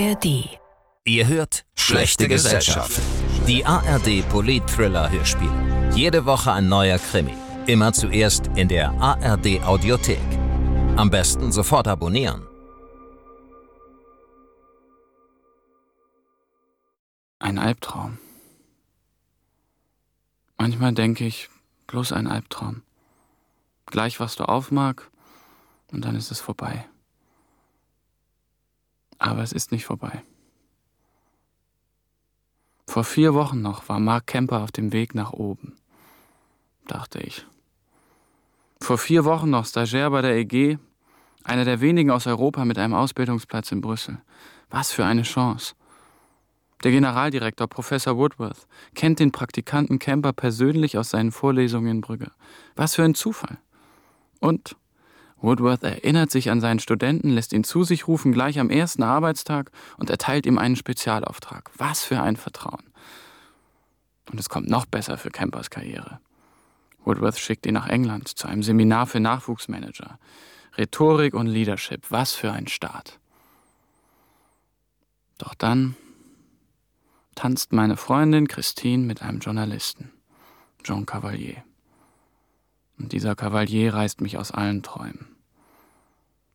ARD. Ihr hört Schlechte Gesellschaft. Die ARD Polit-Thriller Hörspiel. Jede Woche ein neuer Krimi. Immer zuerst in der ARD Audiothek. Am besten sofort abonnieren. Ein Albtraum. Manchmal denke ich, bloß ein Albtraum. Gleich wachst du auf, Mark, und dann ist es vorbei. Aber es ist nicht vorbei. Vor vier Wochen noch war Mark Kemper auf dem Weg nach oben, dachte ich. Vor vier Wochen noch Stagiaire bei der EG, einer der wenigen aus Europa mit einem Ausbildungsplatz in Brüssel. Was für eine Chance. Der Generaldirektor, Professor Woodworth, kennt den Praktikanten Kemper persönlich aus seinen Vorlesungen in Brügge. Was für ein Zufall. Und Woodworth erinnert sich an seinen Studenten, lässt ihn zu sich rufen gleich am ersten Arbeitstag und erteilt ihm einen Spezialauftrag. Was für ein Vertrauen. Und es kommt noch besser für Campers Karriere. Woodworth schickt ihn nach England zu einem Seminar für Nachwuchsmanager. Rhetorik und Leadership, was für ein Start. Doch dann tanzt meine Freundin Christine mit einem Journalisten, Jean Cavalier. Und dieser Kavalier reißt mich aus allen Träumen.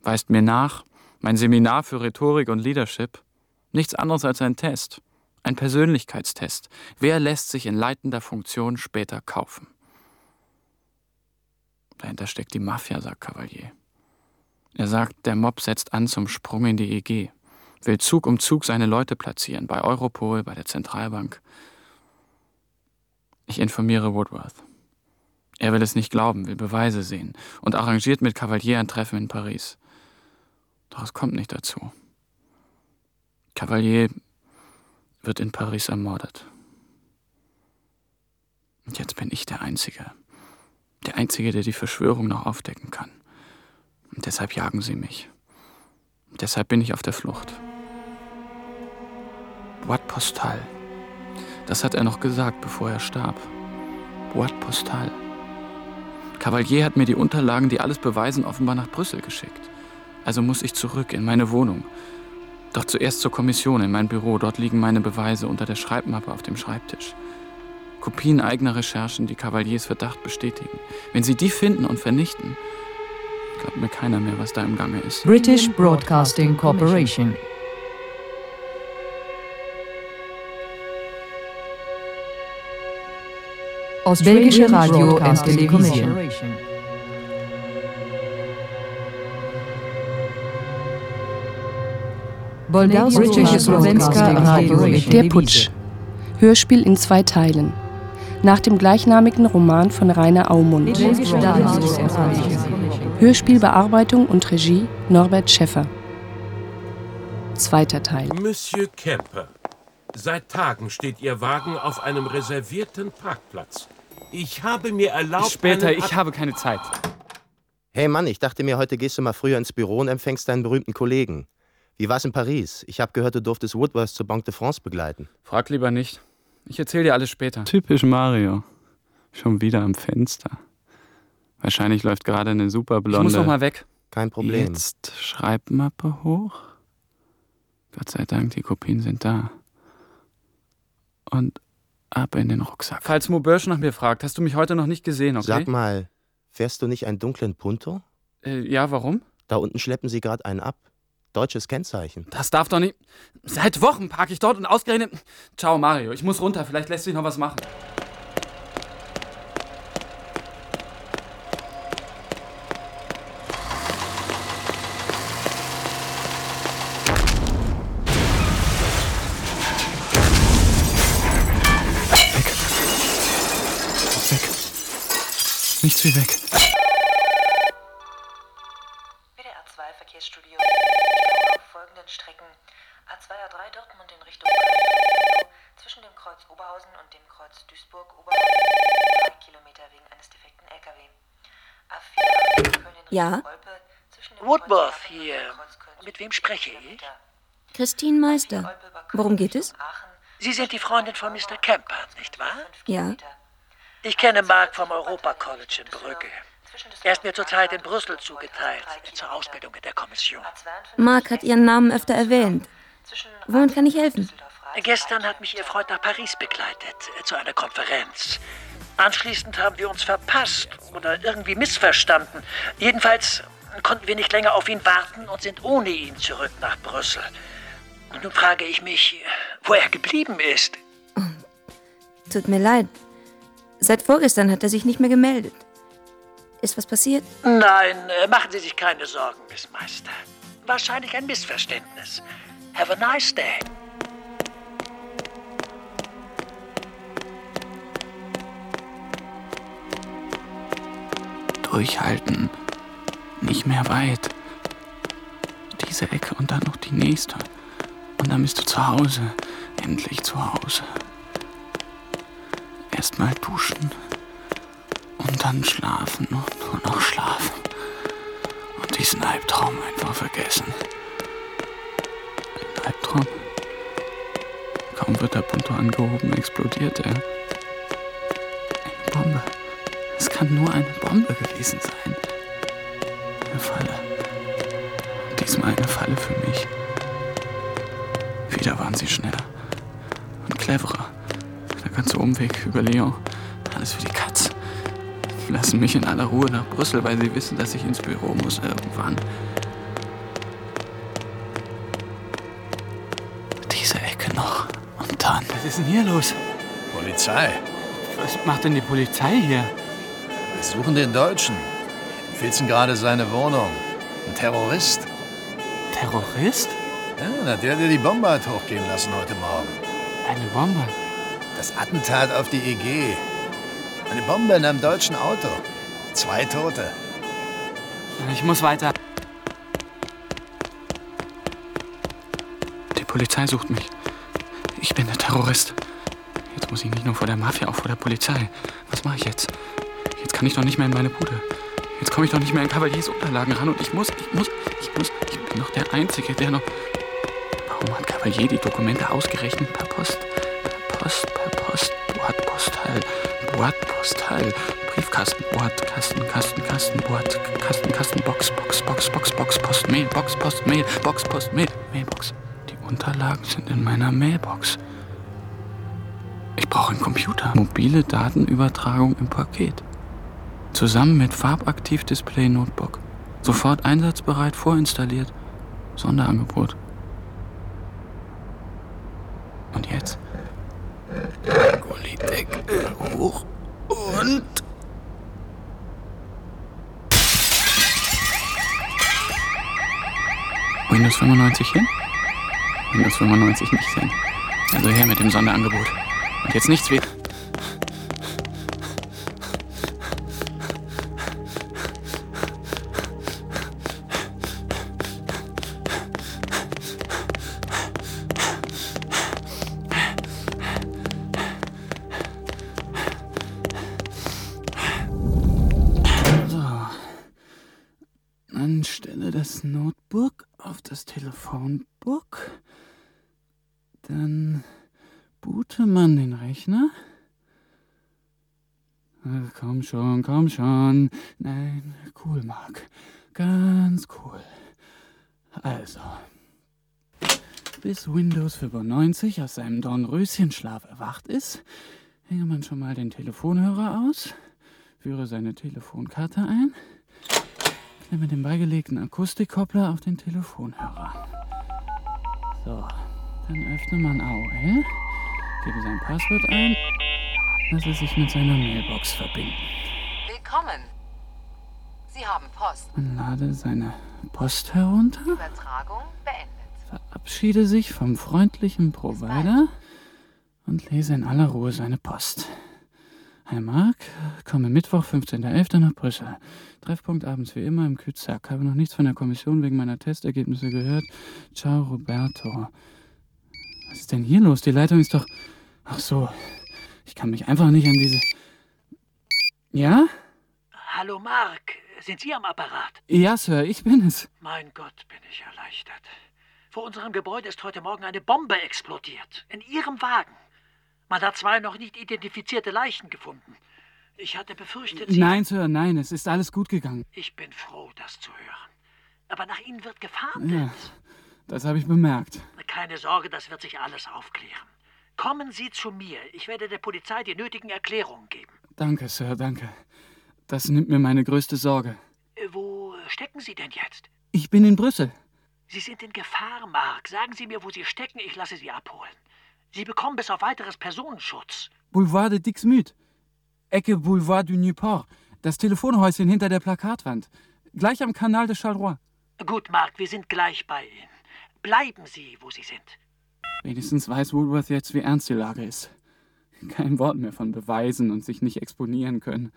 Weist mir nach, mein Seminar für Rhetorik und Leadership, nichts anderes als ein Test, ein Persönlichkeitstest. Wer lässt sich in leitender Funktion später kaufen? Dahinter steckt die Mafia, sagt Kavalier. Er sagt, der Mob setzt an zum Sprung in die EG, will Zug um Zug seine Leute platzieren, bei Europol, bei der Zentralbank. Ich informiere Woodworth. Er will es nicht glauben, will Beweise sehen und arrangiert mit Cavalier ein Treffen in Paris. Doch es kommt nicht dazu. Cavalier wird in Paris ermordet. Und jetzt bin ich der Einzige. Der Einzige, der die Verschwörung noch aufdecken kann. Und deshalb jagen sie mich. Und deshalb bin ich auf der Flucht. Boîte Postal. Das hat er noch gesagt, bevor er starb. Boîte Postal. Cavalier hat mir die Unterlagen, die alles beweisen, offenbar nach Brüssel geschickt. Also muss ich zurück in meine Wohnung. Doch zuerst zur Kommission in mein Büro. Dort liegen meine Beweise unter der Schreibmappe auf dem Schreibtisch. Kopien eigener Recherchen, die Cavaliers Verdacht bestätigen. Wenn Sie die finden und vernichten, glaubt mir keiner mehr, was da im Gange ist. British Broadcasting Corporation. Belgische Radio en Televisie. Der Putsch. Hörspiel in zwei Teilen. Nach dem gleichnamigen Roman von Rainer Aumund. Hörspielbearbeitung und Regie Norbert Schäffer. Zweiter Teil. Monsieur Kemper, seit Tagen steht Ihr Wagen auf einem reservierten Parkplatz. Ich habe mir erlaubt. Später, ich Ab- habe keine Zeit. Hey Mann, ich dachte mir, heute gehst du mal früher ins Büro und empfängst deinen berühmten Kollegen. Wie war's in Paris? Ich habe gehört, du durftest Woodworth zur Banque de France begleiten. Frag lieber nicht. Ich erzähle dir alles später. Typisch Mario. Schon wieder am Fenster. Wahrscheinlich läuft gerade eine super blonde. Ich muss noch mal weg. Kein Problem. Jetzt Schreibmappe hoch. Gott sei Dank, die Kopien sind da. Und ab in den Rucksack. Falls Mo Börsch nach mir fragt, hast du mich heute noch nicht gesehen, okay? Sag mal, fährst du nicht einen dunklen Punto? Äh, ja, warum? Da unten schleppen sie gerade einen ab. Deutsches Kennzeichen. Das darf doch nicht. Seit Wochen parke ich dort und ausgerechnet. Ciao, Mario. Ich muss runter. Vielleicht lässt sich noch was machen. Nichts wie weg. WDR 2 Verkehrsstudio auf folgenden Strecken A2 A3 Dortmund in Richtung zwischen dem Kreuz Oberhausen und dem Kreuz Duisburg Oberhausen 3 Kilometer wegen eines defekten LKW. A4 Köln in Ja? Richtung Olpe zwischen dem Woodworth hier. Mit wem 10 spreche ich? Christine Meister. Worum geht es? Sie sind die Freundin von Mr. Kemper, nicht wahr? 5 Ja. Ich kenne Mark vom Europa College in Brügge. Er ist mir zurzeit in Brüssel zugeteilt, zur Ausbildung in der Kommission. A52 Mark hat Ihren Namen öfter erwähnt. Womit kann ich helfen? Gestern hat mich Ihr Freund nach Paris begleitet, äh, zu einer Konferenz. Anschließend haben wir uns verpasst oder irgendwie missverstanden. Jedenfalls konnten wir nicht länger auf ihn warten und sind ohne ihn zurück nach Brüssel. Und nun frage ich mich, wo er geblieben ist. Tut mir leid. Seit vorgestern hat er sich nicht mehr gemeldet. Ist was passiert? Nein, äh, machen Sie sich keine Sorgen, Miss Meister. Wahrscheinlich ein Missverständnis. Have a nice day. Durchhalten. Nicht mehr weit. Diese Ecke und dann noch die nächste. Und dann bist du zu Hause. Endlich zu Hause. Erstmal duschen. Und dann schlafen und nur noch schlafen. Und diesen Albtraum einfach vergessen. Ein Albtraum? Kaum wird der Punto angehoben, explodiert er. Eine Bombe. Es kann nur eine Bombe gewesen sein. Eine Falle. Diesmal eine Falle für mich. Wieder waren sie schneller. Und cleverer. Ganze Umweg über Lyon. Alles für die Katz. Lassen mich in aller Ruhe nach Brüssel, weil sie wissen, dass ich ins Büro muss irgendwann. Diese Ecke noch. Und dann. Was ist denn hier los? Polizei. Was macht denn die Polizei hier? Wir suchen den Deutschen. Wir filzen gerade seine Wohnung. Ein Terrorist. Terrorist? Ja, na, der, der die Bombe hat hochgehen lassen heute Morgen. Eine Bombe? Das Attentat auf die EG. Eine Bombe in einem deutschen Auto. Zwei Tote. Ich muss weiter. Die Polizei sucht mich. Ich bin der Terrorist. Jetzt muss ich nicht nur vor der Mafia, auch vor der Polizei. Was mache ich jetzt? Jetzt kann ich doch nicht mehr in meine Bude. Jetzt komme ich doch nicht mehr in Kavaliers Unterlagen ran und ich muss, ich muss, ich muss, ich bin doch der Einzige, der noch... Warum hat Cavalier die Dokumente ausgerechnet per Post? Per Post, per Boat, Postal, Briefkasten, Boat, Kasten, Kasten, Kasten, Boat, Kasten, Kasten, Box, Box, Box, Box, Box, Post, Mail, Box, Post, Mail, Box, Post, Mail, Mailbox. Die Unterlagen sind in meiner Mailbox. Ich brauche einen Computer. Mobile Datenübertragung im Paket. Zusammen mit Farbaktiv-Display Notebook. Sofort einsatzbereit vorinstalliert. Sonderangebot. Und jetzt? Gullideckel hoch und... Windows 95 hin? Windows 95 nicht hin. Also her mit dem Sonderangebot. Und jetzt nichts wie... Bis Windows 95 aus seinem Dornröschenschlaf erwacht ist, hänge man schon mal den Telefonhörer aus, führe seine Telefonkarte ein, klemme den beigelegten Akustikkoppler auf den Telefonhörer. So, dann öffne man AOL, gebe sein Passwort ein, lasse sich mit seiner Mailbox verbinden. Willkommen. Sie haben Post. Man lade seine Post herunter, Übertragung beendet. Verabschiede sich vom freundlichen Provider und lese in aller Ruhe seine Post. Hi Mark, komme Mittwoch, 15.11. nach Brüssel. Treffpunkt abends wie immer im Küzack. Habe noch nichts von der Kommission wegen meiner Testergebnisse gehört. Ciao, Roberto. Was ist denn hier los? Die Leitung ist doch. Ach so. Ich kann mich einfach nicht an diese. Ja? Hallo Mark, sind Sie am Apparat? Ja, Sir, ich bin es. Mein Gott, bin ich erleichtert. Vor unserem Gebäude ist heute Morgen eine Bombe explodiert. In Ihrem Wagen. Man hat zwei noch nicht identifizierte Leichen gefunden. Ich hatte befürchtet, Sie... Nein, Sir, nein, es ist alles gut gegangen. Ich bin froh, das zu hören. Aber nach Ihnen wird gefahndet. Ja, das habe ich bemerkt. keine Sorge, das wird sich alles aufklären. Kommen Sie zu mir. Ich werde der Polizei die nötigen Erklärungen geben. Danke, Sir, danke. Das nimmt mir meine größte Sorge. Äh, Wo stecken Sie denn jetzt? Ich bin in Brüssel. Sie sind in Gefahr, Mark. Sagen Sie mir, wo Sie stecken, ich lasse Sie abholen. Sie bekommen bis auf weiteres Personenschutz. Boulevard de Dixmude. Ecke Boulevard du Newport. Das Telefonhäuschen hinter der Plakatwand. Gleich am Kanal de Charleroi. Gut, Mark, wir sind gleich bei Ihnen. Bleiben Sie, wo Sie sind. Wenigstens weiß Woolworth jetzt, wie ernst die Lage ist. Kein Wort mehr von Beweisen und sich nicht exponieren können.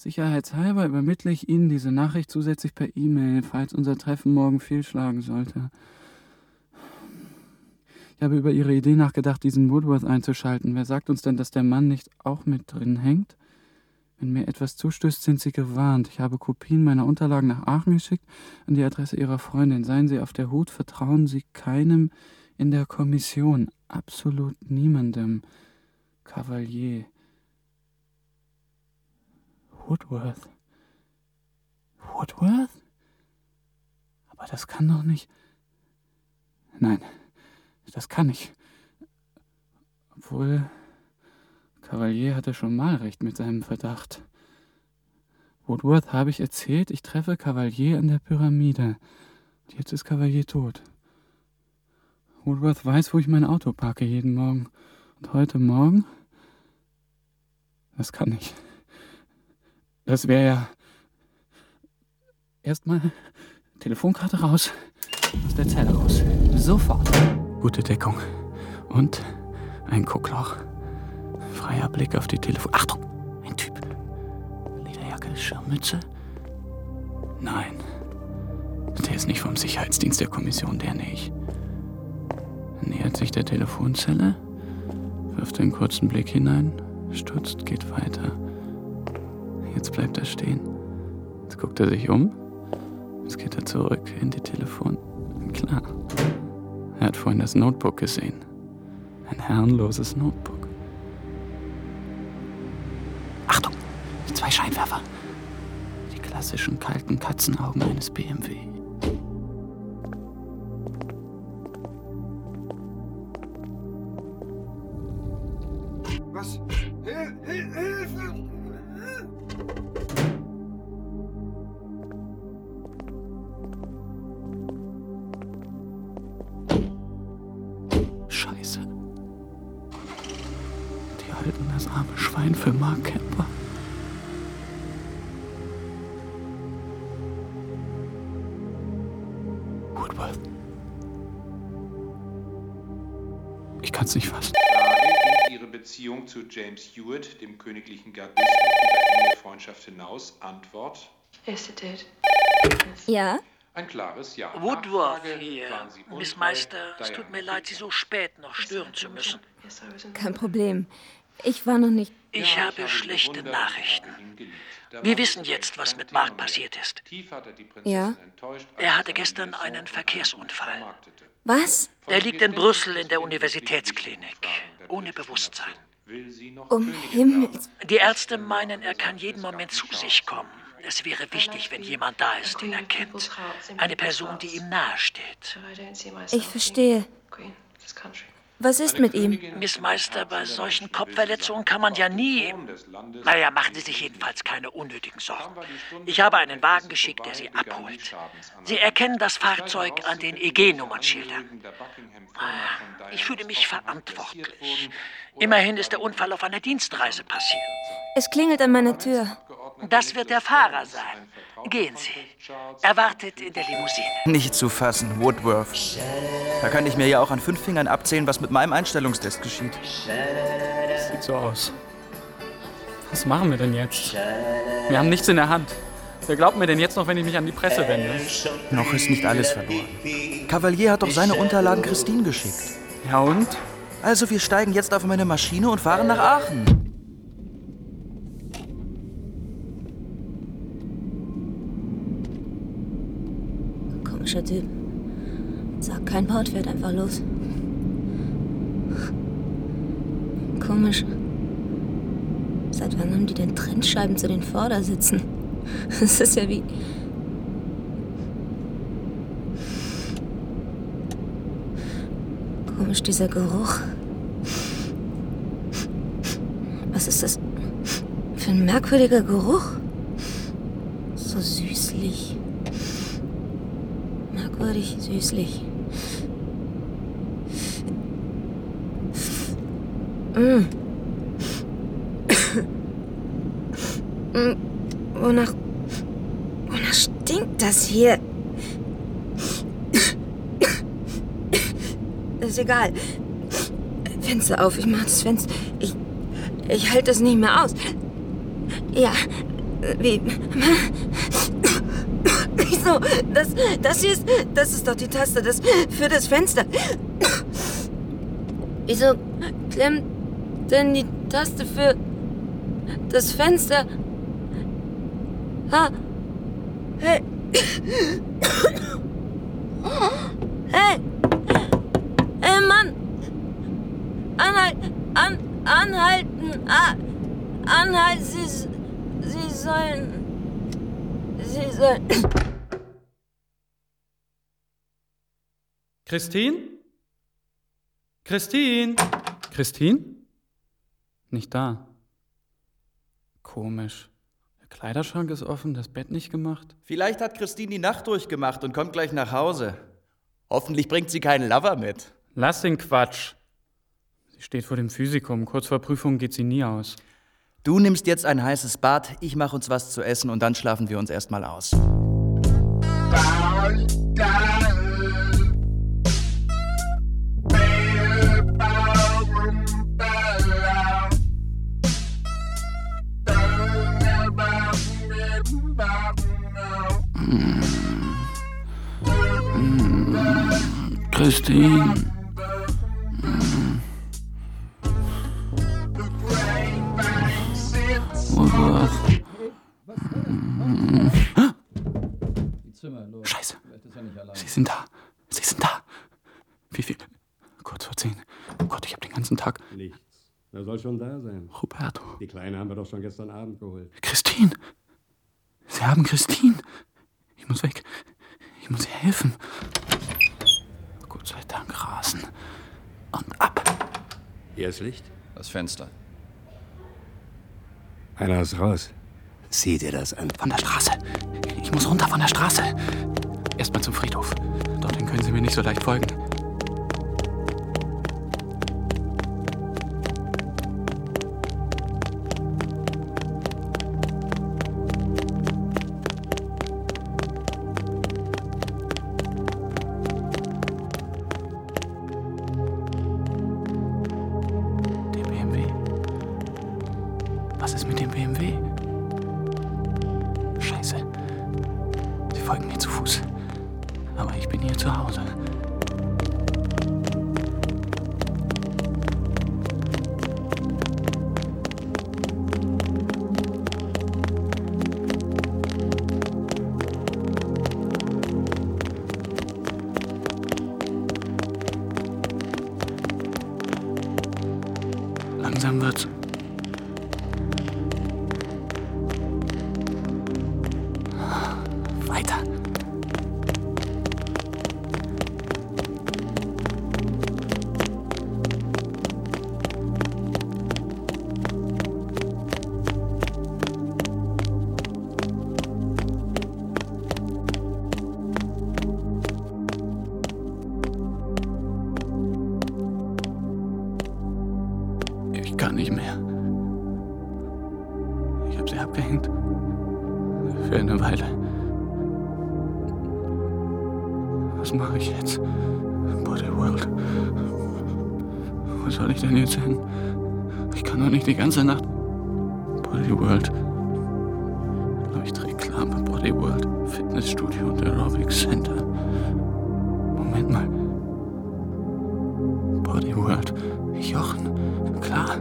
Sicherheitshalber übermittle ich Ihnen diese Nachricht zusätzlich per E-Mail, falls unser Treffen morgen fehlschlagen sollte. Ich habe über Ihre Idee nachgedacht, diesen Woodworth einzuschalten. Wer sagt uns denn, dass der Mann nicht auch mit drin hängt? Wenn mir etwas zustößt, sind Sie gewarnt. Ich habe Kopien meiner Unterlagen nach Aachen geschickt, an die Adresse Ihrer Freundin. Seien Sie auf der Hut, vertrauen Sie keinem in der Kommission. Absolut niemandem. Kavalier. Woodworth. Woodworth? Aber das kann doch nicht. Nein, das kann nicht. Obwohl, Kavalier hatte schon mal recht mit seinem Verdacht. Woodworth habe ich erzählt, ich treffe Kavalier an der Pyramide. Und jetzt ist Kavalier tot. Woodworth weiß, wo ich mein Auto parke jeden Morgen. Und heute Morgen? Das kann nicht. Das wäre ja. Erstmal Telefonkarte raus. Aus der Zelle raus. Sofort. Gute Deckung. Und ein Guckloch. Freier Blick auf die Telefon. Achtung! Ein Typ. Lederjacke, Schirmmütze. Nein. Der ist nicht vom Sicherheitsdienst der Kommission, der nicht. Er nähert sich der Telefonzelle, wirft einen kurzen Blick hinein, stutzt, geht weiter. Jetzt bleibt er stehen. Jetzt guckt er sich um. Jetzt geht er zurück in die Telefon. Klar. Er hat vorhin das Notebook gesehen. Ein herrenloses Notebook. Achtung! Zwei Scheinwerfer. Die klassischen kalten Katzenaugen eines BMW. Was? Hil Hil Hilfe! Mark Kemper. Woodworth. Ich kann's nicht fassen. Ihre Beziehung zu James Hewitt, dem königlichen Gardisten, über enge Freundschaft hinaus? Antwort? Yes, it did. Ja? Ein klares Ja. Woodworth hier. Miss? Meister, es tut mir leid, Sie so spät noch stören zu müssen. Kein Problem. Ich war noch nicht. Ich habe schlechte Nachrichten. Wir wissen jetzt, was mit Mark passiert ist. Ja? Er hatte gestern einen Verkehrsunfall. Was? Er liegt in Brüssel in der Universitätsklinik. Ohne Bewusstsein. Um Himmels. Die Ärzte meinen, er kann jeden Moment zu sich kommen. Es wäre wichtig, wenn jemand da ist, den er kennt. Eine Person, die ihm nahesteht. Ich verstehe. Was ist mit ihm? Miss Meister, bei solchen Kopfverletzungen kann man ja nie. Naja, machen Sie sich jedenfalls keine unnötigen Sorgen. Ich habe einen Wagen geschickt, der Sie abholt. Sie erkennen das Fahrzeug an den EG-Nummernschildern. Ich fühle mich verantwortlich. Immerhin ist der Unfall auf einer Dienstreise passiert. Es klingelt an meiner Tür. Das wird der Fahrer sein. Gehen Sie. Er wartet in der Limousine. Nicht zu fassen, Woodworth. Da kann ich mir ja auch an fünf Fingern abzählen, was mit meinem Einstellungstest geschieht. Sieht so aus. Was machen wir denn jetzt? Wir haben nichts in der Hand. Wer glaubt mir denn jetzt noch, wenn ich mich an die Presse wende? Noch ist nicht alles verloren. Cavalier hat doch seine Unterlagen Christine geschickt. Ja und? Also wir steigen jetzt auf meine Maschine und fahren nach Aachen. Komischer Typ. Sag kein Wort, fährt einfach los. Komisch. Seit wann haben die denn Trennscheiben zu den Vordersitzen? Das ist ja wie. Komisch, dieser Geruch. Was ist das für ein merkwürdiger Geruch? So süßlich. Merkwürdig süßlich. Mm. Mm, Wonach. Wonach stinkt das hier? Ist egal. Fenster auf, ich mach das Fenster. Ich. Ich halte das nicht mehr aus. Ja. Wie. Wieso? Das, das hier ist. Das ist doch die Taste das, für das Fenster. Wieso klemmt denn die Taste für das Fenster? Ha. Hey. Hey. Hey, Mann. Anhalten. An, anhalten. Ah, anhalten. Sie, Sie sollen. Sie sollen. Christine? Christine? Christine? Nicht da. Komisch. Der Kleiderschrank ist offen, das Bett nicht gemacht. Vielleicht hat Christine die Nacht durchgemacht und kommt gleich nach Hause. Hoffentlich bringt sie keinen Lover mit. Lass den Quatsch. Sie steht vor dem Physikum. Kurz vor Prüfung geht sie nie aus. Du nimmst jetzt ein heißes Bad, ich mach uns was zu essen und dann schlafen wir uns erstmal aus. Christine. Scheiße. Sie sind da. Sie sind da. Wie viel? Kurz vor zehn. Oh Gott, ich habe den ganzen Tag. Nichts. Er soll schon da sein. Roberto. Die Kleine haben wir doch schon gestern Abend geholt. Christine. Sie haben Christine. Ich muss weg. Ich muss ihr helfen. Gott sei Dank rasen. Und ab. Hier ist Licht. Das Fenster. Einer ist raus. Sieh dir das an. Von der Straße. Ich muss runter von der Straße. Erstmal zum Friedhof. Dorthin können Sie mir nicht so leicht folgen. Die ganze Nacht. Body World. Leuchtreklame Body World. Fitnessstudio und Aerobic Center. Moment mal. Body World. Jochen. Klar.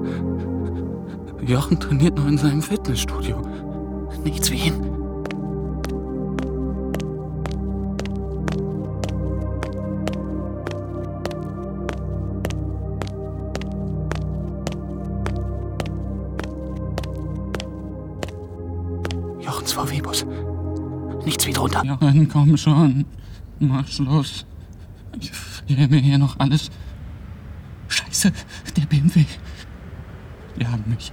Jochen trainiert noch in seinem Fitnessstudio. Nichts wie ihn. Komm schon. Mach Schluss. Ich friere mir hier noch alles Scheiße, der BMW. Die haben mich.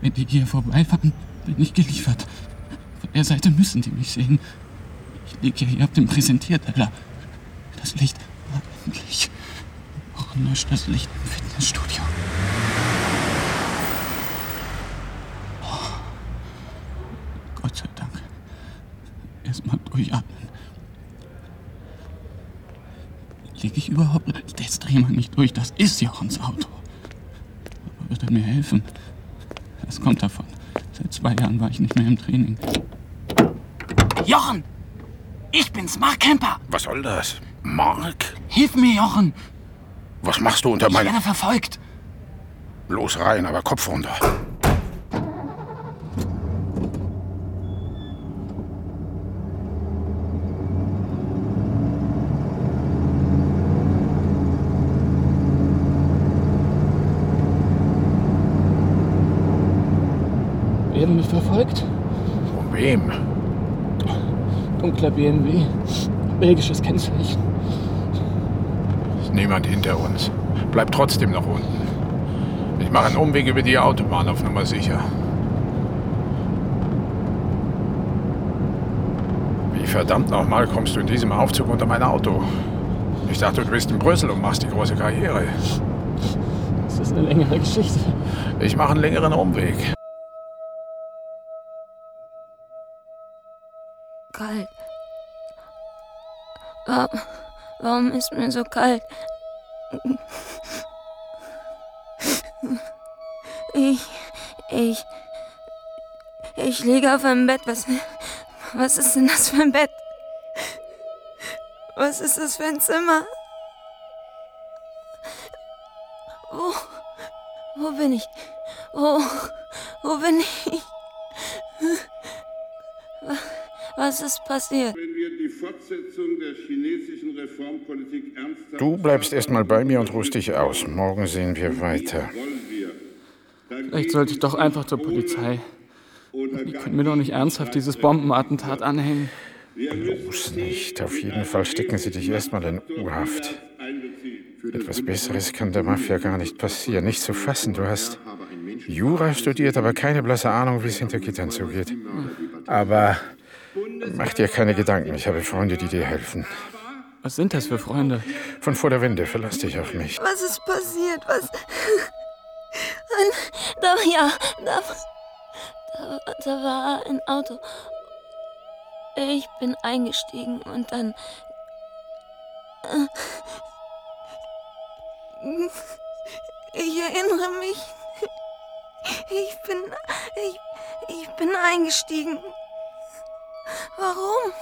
Wenn die hier vorbeifahren, bin ich geliefert. Von der Seite müssen die mich sehen. Ich liege ja hier auf dem Präsentierteller. Das Licht war endlich. Auch nur das Licht im Fitnessstudio. Oh. Gott sei Dank. Durchatmen. Liege ich überhaupt? Jetzt dreh mal nicht durch. Das ist Jochens Auto. Aber wird er mir helfen? Das kommt davon. Seit zwei Jahren war ich nicht mehr im Training. Jochen! Ich bin's, Mark Kemper! Was soll das? Mark? Hilf mir, Jochen! Was machst du unter Ich meiner... werde verfolgt. Los rein, aber Kopf runter. Werden mich verfolgt? Von wem? Dunkler BMW. Belgisches Kennzeichen. Ist niemand hinter uns. Bleib trotzdem noch unten. Ich mache einen Umweg über die Autobahn auf Nummer sicher. Wie verdammt nochmal kommst du in diesem Aufzug unter mein Auto? Ich dachte, du bist in Brüssel und machst die große Karriere. Das ist eine längere Geschichte. Ich mache einen längeren Umweg. Kalt. Warum, warum ist mir so kalt? Ich, ich, ich liege auf einem Bett. Was, was ist denn das für ein Bett? Was ist das für ein Zimmer? Wo, wo bin ich? Wo, wo bin ich? Was ist passiert? Wenn wir die Fortsetzung der chinesischen Reformpolitik ernsthaft Du bleibst erstmal bei mir und ruhst dich aus. Morgen sehen wir weiter. Vielleicht sollte ich doch einfach zur Polizei. Die können mir doch nicht ernsthaft dieses Bombenattentat anhängen. Los nicht. Auf jeden Fall stecken sie dich erstmal in U-Haft. Etwas Besseres kann der Mafia gar nicht passieren. Nicht zu fassen. Du hast Jura studiert, aber keine blasse Ahnung, wie es hinter Gittern zugeht. Aber mach dir keine Gedanken. Ich habe Freunde, die dir helfen. Was sind das für Freunde? Von vor der Wende. Verlass dich auf mich. Was ist passiert? Was? Da, ja, da, da, da war ein Auto. Ich bin eingestiegen und dann. Ich erinnere mich. Ich bin. Ich, ich bin eingestiegen. Warum?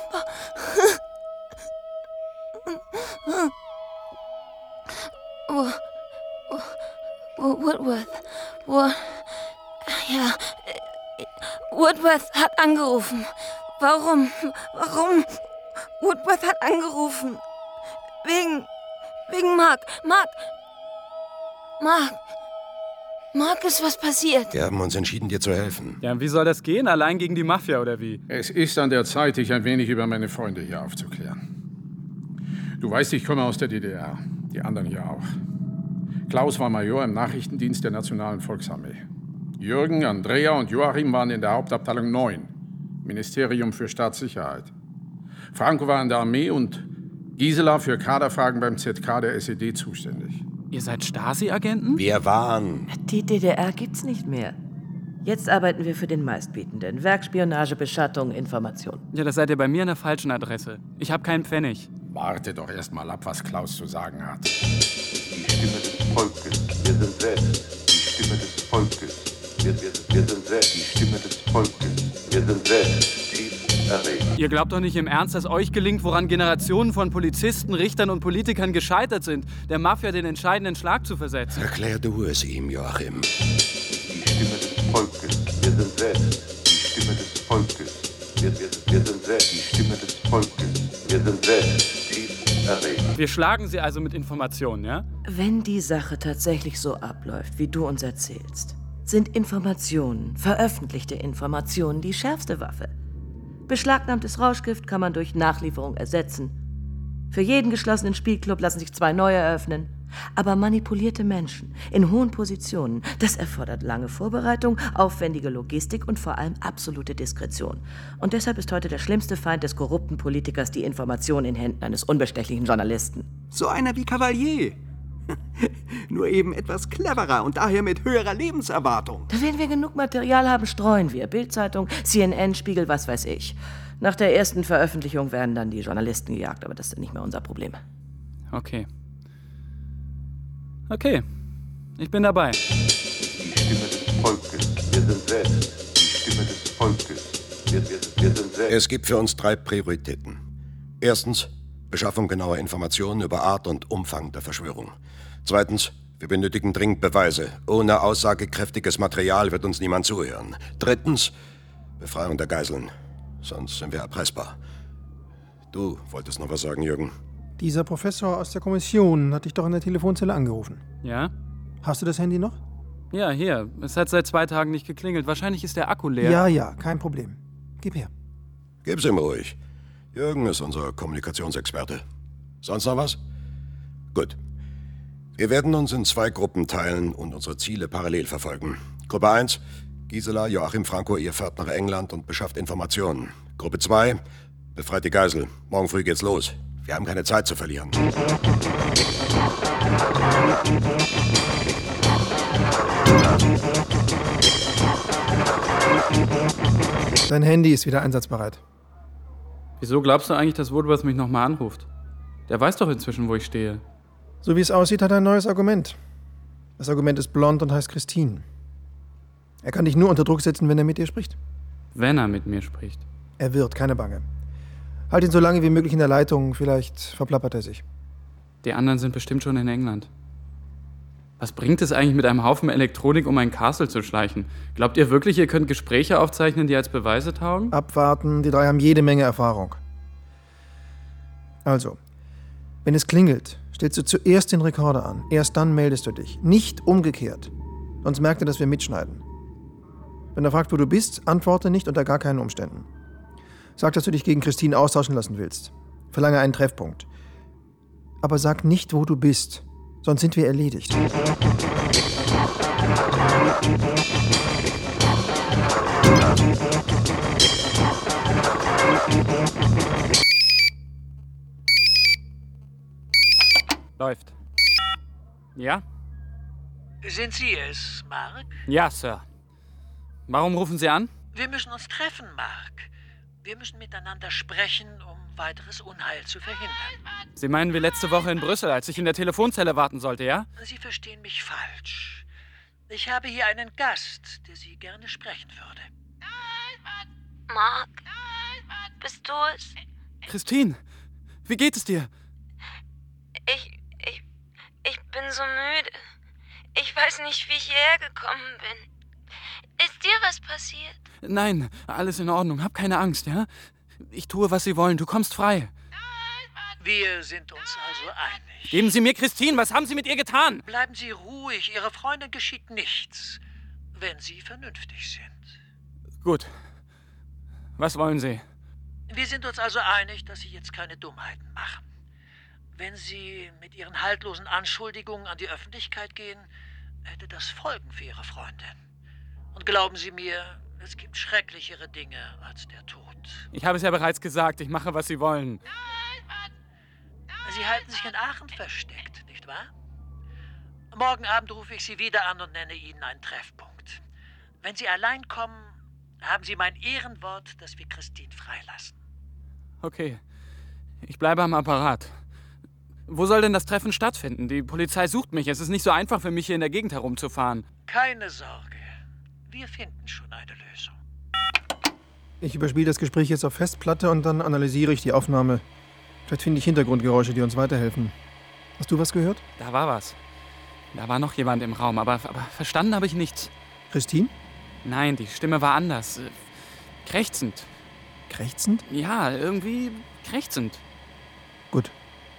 Wo, wo, wo, Woodworth. Wo, ja, Woodworth hat angerufen. Warum? Warum? Woodworth hat angerufen. Wegen, wegen Mark. Mark. Mark. Mark, ist was passiert? Wir haben uns entschieden, dir zu helfen. Ja, wie soll das gehen? Allein gegen die Mafia oder wie? Es ist an der Zeit, dich ein wenig über meine Freunde hier aufzuklären. Du weißt, ich komme aus der DDR. Die anderen ja auch. Klaus war Major im Nachrichtendienst der Nationalen Volksarmee. Jürgen, Andrea und Joachim waren in der Hauptabteilung 9, Ministerium für Staatssicherheit. Franco war in der Armee und Gisela für Kaderfragen beim ZK der SED zuständig. Ihr seid Stasi-Agenten? Wir waren. Die DDR gibt's nicht mehr. Jetzt arbeiten wir für den meistbietenden. Werkspionage, Beschattung, Information. Ja, das seid ihr bei mir an der falschen Adresse. Ich habe keinen Pfennig. Warte doch erst mal ab, was Klaus zu sagen hat. Die Stimme des Volkes. Wir sind selbst die Stimme des Volkes. Wir, wir, wir sind selbst die Stimme des Volkes. Wir sind selbst erregt. Ihr glaubt doch nicht im Ernst, dass euch gelingt, woran Generationen von Polizisten, Richtern und Politikern gescheitert sind, der Mafia den entscheidenden Schlag zu versetzen. Erklär du es ihm, Joachim. Die Stimme des Volkes. Wir sind selbst die Stimme des Volkes. Wir, wir, wir sind selbst die Stimme des Volkes. Wir sind selbst tief erregt. Wir schlagen sie also mit Informationen, ja? Wenn die Sache tatsächlich so abläuft, wie du uns erzählst, sind Informationen, veröffentlichte Informationen, die schärfste Waffe. Beschlagnahmtes Rauschgift kann man durch Nachlieferung ersetzen. Für jeden geschlossenen Spielclub lassen sich zwei neue eröffnen. Aber manipulierte Menschen in hohen Positionen, das erfordert lange Vorbereitung, aufwendige Logistik und vor allem absolute Diskretion. Und deshalb ist heute der schlimmste Feind des korrupten Politikers die Information in Händen eines unbestechlichen Journalisten. So einer wie Cavalier. Nur eben etwas cleverer und daher mit höherer Lebenserwartung. Da werden wir genug Material haben, streuen wir. Bildzeitung, CNN, Spiegel, was weiß ich. Nach der ersten Veröffentlichung werden dann die Journalisten gejagt, aber das ist nicht mehr unser Problem. Okay. Okay. Ich bin dabei. Die Stimme des Volkes. Wir sind selbst die Stimme des Volkes. Wir, wir, wir sind selbst. Es gibt für uns drei Prioritäten. Erstens Beschaffung genauer Informationen über Art und Umfang der Verschwörung. Zweitens, wir benötigen dringend Beweise. Ohne aussagekräftiges Material wird uns niemand zuhören. Drittens, Befreiung der Geiseln. Sonst sind wir erpressbar. Du wolltest noch was sagen, Jürgen. Dieser Professor aus der Kommission hat dich doch in der Telefonzelle angerufen. Ja? Hast du das Handy noch? Ja, hier. Es hat seit zwei Tagen nicht geklingelt. Wahrscheinlich ist der Akku leer. Ja, ja, kein Problem. Gib her. Gib's ihm ruhig. Jürgen ist unser Kommunikationsexperte. Sonst noch was? Gut. Wir werden uns in zwei Gruppen teilen und unsere Ziele parallel verfolgen. Gruppe 1, Gisela Joachim Franco, ihr fährt nach England und beschafft Informationen. Gruppe 2, befreit die Geisel. Morgen früh geht's los. Wir haben keine Zeit zu verlieren. Dein Handy ist wieder einsatzbereit. Wieso glaubst du eigentlich, dass Woodworth mich nochmal anruft? Der weiß doch inzwischen, wo ich stehe. So wie es aussieht, hat er ein neues Argument. Das Argument ist blond und heißt Christine. Er kann dich nur unter Druck setzen, wenn er mit dir spricht. Wenn er mit mir spricht. Er wird, keine Bange. Halt ihn so lange wie möglich in der Leitung, vielleicht verplappert er sich. Die anderen sind bestimmt schon in England. Was bringt es eigentlich mit einem Haufen Elektronik, um ein Castle zu schleichen? Glaubt ihr wirklich, ihr könnt Gespräche aufzeichnen, die als Beweise taugen? Abwarten, die drei haben jede Menge Erfahrung. Also, wenn es klingelt, stellst du zuerst den Rekorder an. Erst dann meldest du dich. Nicht umgekehrt. Sonst merkt er, dass wir mitschneiden. Wenn er fragt, wo du bist, antworte nicht unter gar keinen Umständen. Sag, dass du dich gegen Christine austauschen lassen willst. Verlange einen Treffpunkt. Aber sag nicht, wo du bist. Sonst sind wir erledigt. Läuft. Ja? Sind Sie es, Mark? Ja, Sir. Warum rufen Sie an? Wir müssen uns treffen, Mark. Wir müssen miteinander sprechen, um weiteres Unheil zu verhindern. Sie meinen wie letzte Woche in Brüssel, als ich in der Telefonzelle warten sollte, ja? Sie verstehen mich falsch. Ich habe hier einen Gast, der Sie gerne sprechen würde. Mark, bist du es? Christine, wie geht es dir? Bin so müde. Ich weiß nicht, wie ich hierher gekommen bin. Ist dir was passiert? Nein, alles in Ordnung. Hab keine Angst, ja? Ich tue, was Sie wollen. Du kommst frei. Wir sind uns also einig. Geben Sie mir Christine. Was haben Sie mit ihr getan? Bleiben Sie ruhig. Ihrer Freundin geschieht nichts, wenn Sie vernünftig sind. Gut. Was wollen Sie? Wir sind uns also einig, dass Sie jetzt keine Dummheiten machen. Wenn Sie mit Ihren haltlosen Anschuldigungen an die Öffentlichkeit gehen, hätte das Folgen für Ihre Freundin. Und glauben Sie mir, es gibt schrecklichere Dinge als der Tod. Ich habe es ja bereits gesagt. Ich mache, was Sie wollen. Sie halten sich in Aachen versteckt, nicht wahr? Morgen Abend rufe ich Sie wieder an und nenne Ihnen einen Treffpunkt. Wenn Sie allein kommen, haben Sie mein Ehrenwort, dass wir Christine freilassen. Okay. Ich bleibe am Apparat. Wo soll denn das Treffen stattfinden? Die Polizei sucht mich. Es ist nicht so einfach für mich, hier in der Gegend herumzufahren. Keine Sorge. Wir finden schon eine Lösung. Ich überspiele das Gespräch jetzt auf Festplatte und dann analysiere ich die Aufnahme. Vielleicht finde ich Hintergrundgeräusche, die uns weiterhelfen. Hast du was gehört? Da war was. Da war noch jemand im Raum, aber, aber verstanden habe ich nichts. Christine? Nein, die Stimme war anders. Äh, Krächzend. Krächzend? Ja, irgendwie krächzend. Gut,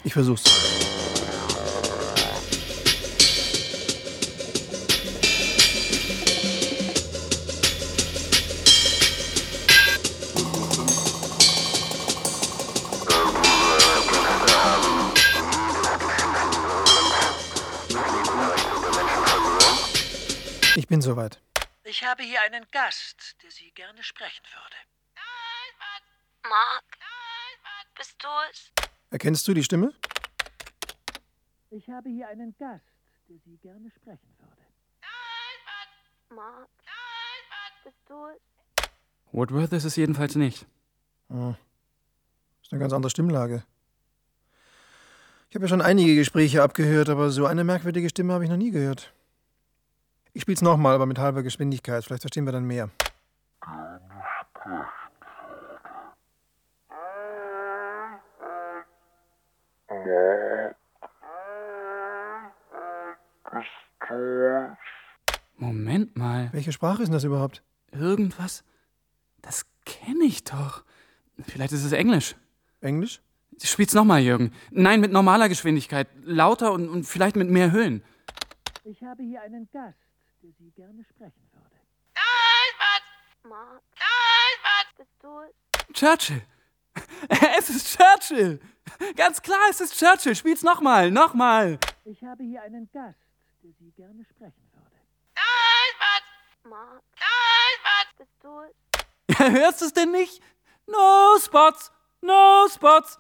ich versuch's. Ich bin soweit. Ich habe hier einen Gast, der Sie gerne sprechen würde. Mark, bist du es? Erkennst du die Stimme? Ich habe hier einen Gast, der Sie gerne sprechen würde. Mark, bist du es? Woodworth ist es jedenfalls nicht. Hm. Ist eine ganz andere Stimmlage. Ich habe ja schon einige Gespräche abgehört, aber so eine merkwürdige Stimme habe ich noch nie gehört. Ich spiel's nochmal, aber mit halber Geschwindigkeit. Vielleicht verstehen wir dann mehr. Moment mal. Welche Sprache ist denn das überhaupt? Irgendwas? Das kenne ich doch. Vielleicht ist es Englisch. Englisch? Spiel's nochmal, Jürgen. Nein, mit normaler Geschwindigkeit. Lauter und, und vielleicht mit mehr Höhen. Ich habe hier einen Gast, der Sie gerne sprechen würde. Mark, bist du es? Churchill. Es ist Churchill. Ganz klar, es ist Churchill. Spiel's nochmal, nochmal. Ich habe hier einen Gast, der Sie gerne sprechen würde. Mark, bist du es? Hörst du es denn nicht? No Spots, no Spots.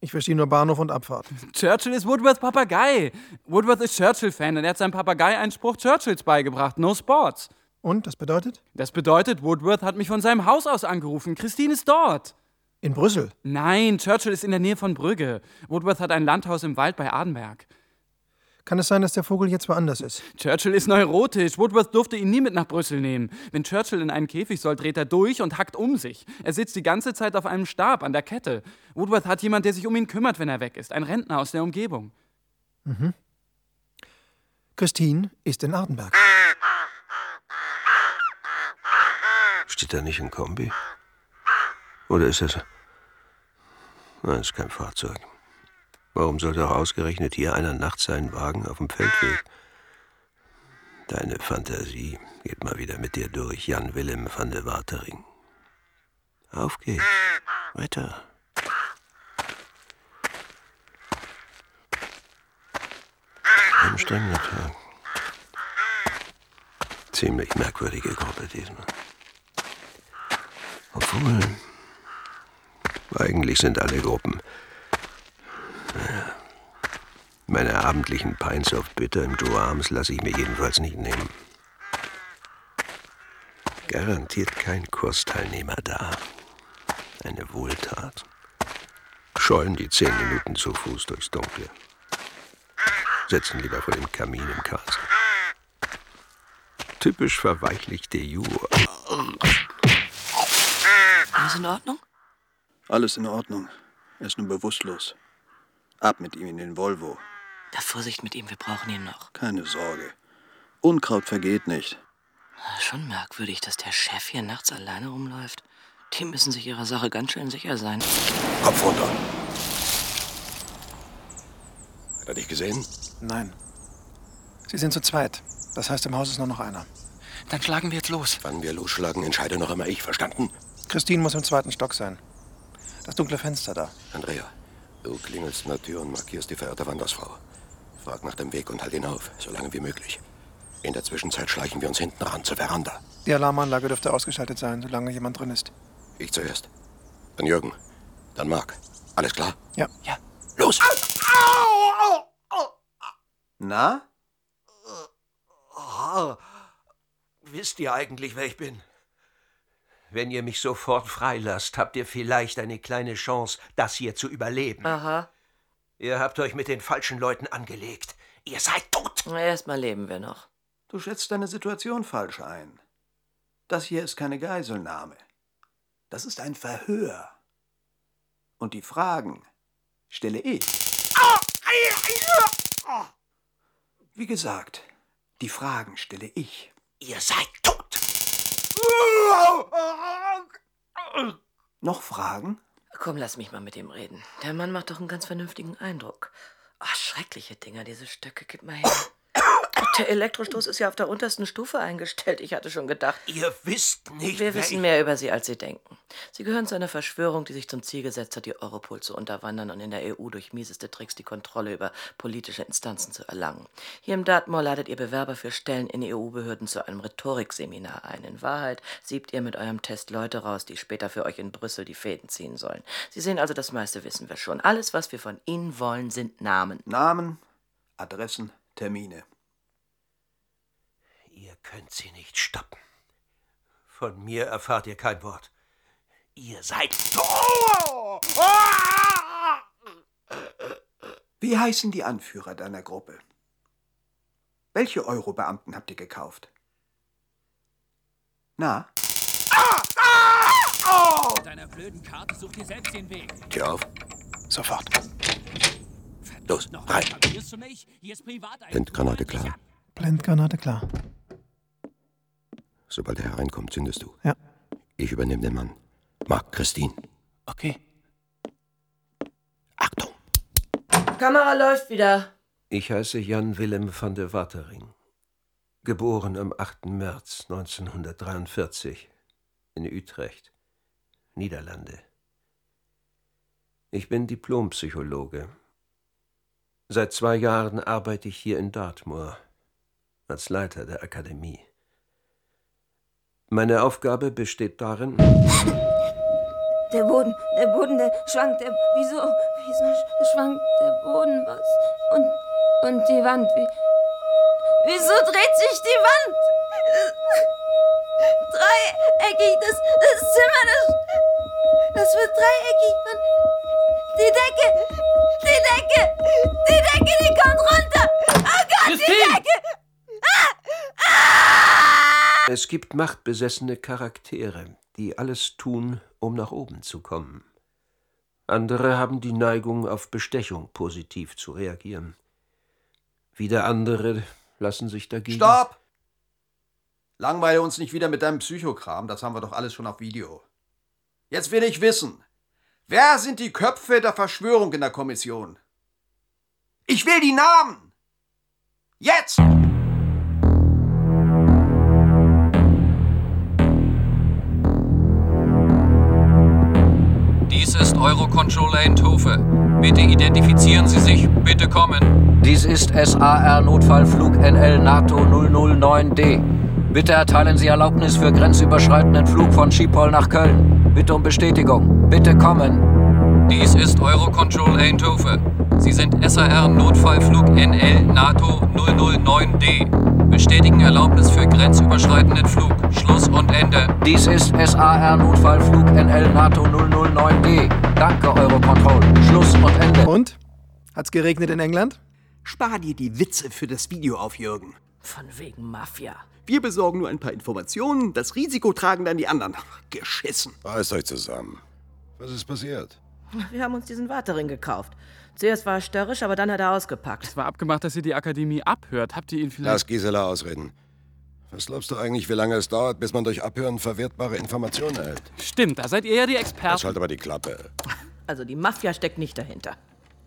Ich verstehe nur Bahnhof und Abfahrt. Churchill ist Woodworths Papagei. Woodworth ist Churchill-Fan und er hat seinem Papagei einen Spruch Churchills beigebracht. No Sports. Und, das bedeutet? Das bedeutet, Woodworth hat mich von seinem Haus aus angerufen. Christine ist dort. In Brüssel? Nein, Churchill ist in der Nähe von Brügge. Woodworth hat ein Landhaus im Wald bei Adenberg. Kann es sein, dass der Vogel jetzt woanders ist? Churchill ist neurotisch. Woodworth durfte ihn nie mit nach Brüssel nehmen. Wenn Churchill in einen Käfig soll, dreht er durch und hackt um sich. Er sitzt die ganze Zeit auf einem Stab an der Kette. Woodworth hat jemand, der sich um ihn kümmert, wenn er weg ist. Ein Rentner aus der Umgebung. Mhm. Christine ist in Ardenberg. Steht da nicht ein Kombi? Oder ist das. Nein, ist kein Fahrzeug. Warum sollte auch ausgerechnet hier einer nachts seinen Wagen auf dem Feldweg? Deine Fantasie geht mal wieder mit dir durch, Jan Willem van der Watering. Auf geht's. Weiter. Anstrengender Tag. Ziemlich merkwürdige Gruppe diesmal. Obwohl, eigentlich sind alle Gruppen. Meine abendlichen Pints of Bitter im Joe Arms lasse ich mir jedenfalls nicht nehmen. Garantiert kein Kursteilnehmer da. Eine Wohltat. Scheuen die zehn Minuten zu Fuß durchs Dunkle. Sitzen lieber vor dem Kamin im Castle. Typisch verweichlichte Jur. Alles in Ordnung? Alles in Ordnung. Er ist nur bewusstlos. Ab mit ihm in den Volvo. Da Vorsicht mit ihm, wir brauchen ihn noch. Keine Sorge. Unkraut vergeht nicht. Schon merkwürdig, dass der Chef hier nachts alleine rumläuft. Die müssen sich ihrer Sache ganz schön sicher sein. Kopf runter. Hat er dich gesehen? Nein. Sie sind zu zweit. Das heißt, im Haus ist nur noch einer. Dann schlagen wir jetzt los. Wann wir losschlagen, entscheide noch immer ich, verstanden? Christine muss im zweiten Stock sein. Das dunkle Fenster da. Andrea, du klingelst an der Tür und markierst die verehrte Wandersfrau. Frag nach dem Weg und halt ihn auf, so lange wie möglich. In der Zwischenzeit schleichen wir uns hinten ran zur Veranda. Die Alarmanlage dürfte ausgeschaltet sein, solange jemand drin ist. Ich zuerst. Dann Jürgen. Dann Marc. Alles klar? Ja. Ja. Los! Na? Oh, wisst ihr eigentlich, wer ich bin? Wenn ihr mich sofort freilasst, habt ihr vielleicht eine kleine Chance, das hier zu überleben. Aha. Ihr habt euch mit den falschen Leuten angelegt. Ihr seid tot. Erstmal leben wir noch. Du schätzt deine Situation falsch ein. Das hier ist keine Geiselnahme. Das ist ein Verhör. Und die Fragen stelle ich. Wie gesagt, die Fragen stelle ich. Ihr seid tot. Noch Fragen? Komm, lass mich mal mit ihm reden. Der Mann macht doch einen ganz vernünftigen Eindruck. Ach, schreckliche Dinger, diese Stöcke. Gib mal her. Der Elektrostoß ist ja auf der untersten Stufe eingestellt. Ich hatte schon gedacht. Ihr wisst nicht, Wir wissen mehr über Sie, als Sie denken. Sie gehören zu einer Verschwörung, die sich zum Ziel gesetzt hat, die Europol zu unterwandern und in der EU durch mieseste Tricks die Kontrolle über politische Instanzen zu erlangen. Hier im Dartmoor ladet ihr Bewerber für Stellen in EU-Behörden zu einem Rhetorikseminar ein. In Wahrheit siebt ihr mit eurem Test Leute raus, die später für euch in Brüssel die Fäden ziehen sollen. Sie sehen also, das meiste wissen wir schon. Alles, was wir von Ihnen wollen, sind Namen. Namen, Adressen, Termine. Ihr könnt sie nicht stoppen. Von mir erfahrt ihr kein Wort. Ihr seid. Wie heißen die Anführer deiner Gruppe? Welche Eurobeamten habt ihr gekauft? Na? Deiner blöden Karte such dir selbst den Weg. Tür auf. Sofort. Los, Noch rein. Blendgranate klar. Blendgranate klar. Sobald er hereinkommt, zündest du. Ja. Ich übernehme den Mann. Marc, Christine. Okay. Kamera läuft wieder. Ich heiße Jan Willem van der Watering. Geboren am 8. März 1943 in Utrecht, Niederlande. Ich bin Diplompsychologe. Seit zwei Jahren arbeite ich hier in Dartmoor als Leiter der Akademie. Meine Aufgabe besteht darin, Der Boden, der Boden, der schwankt, der. Wieso? Wieso sch- schwankt der Boden? Was? Und, und die Wand, wie. Wieso dreht sich die Wand? Dreieckig, das, das Zimmer, das. Das wird dreieckig. Und die Decke, die Decke, die Decke, die kommt runter. Oh Gott, die Decke! Es gibt machtbesessene Charaktere, die alles tun, um nach oben zu kommen. Andere haben die Neigung, auf Bestechung positiv zu reagieren. Wieder andere lassen sich dagegen. Stopp! Langweile uns nicht wieder mit deinem Psychokram, das haben wir doch alles schon auf Video. Jetzt will ich wissen, wer sind die Köpfe der Verschwörung in der Kommission? Ich will die Namen! Jetzt! Eurocontrol Eindhoven. Bitte identifizieren Sie sich. Bitte kommen. Dies ist SAR-Notfallflug NL NATO 009D. Bitte erteilen Sie Erlaubnis für grenzüberschreitenden Flug von Schiphol nach Köln. Bitte um Bestätigung. Bitte kommen. Dies ist Eurocontrol Eindhoven. Sie sind SAR-Notfallflug NL NATO 009D. Bestätigen Erlaubnis für grenzüberschreitenden Flug. Schluss und Ende. Dies ist SAR-Notfallflug NL NATO 009D. Danke, Eurocontrol. Schluss und Ende. Und? Hat's geregnet in England? Spar dir die Witze für das Video auf, Jürgen. Von wegen Mafia. Wir besorgen nur ein paar Informationen, das Risiko tragen dann die anderen. Geschissen. Reißt euch zusammen. Was ist passiert? Wir haben uns diesen Watering gekauft. Zuerst war er störrisch, aber dann hat er ausgepackt. Es war abgemacht, dass ihr die Akademie abhört. Habt ihr ihn vielleicht. Lass Gisela ausreden. Was glaubst du eigentlich, wie lange es dauert, bis man durch Abhören verwertbare Informationen erhält? Stimmt, da seid ihr ja die Jetzt Experten. halt aber die Klappe. Also die Mafia steckt nicht dahinter.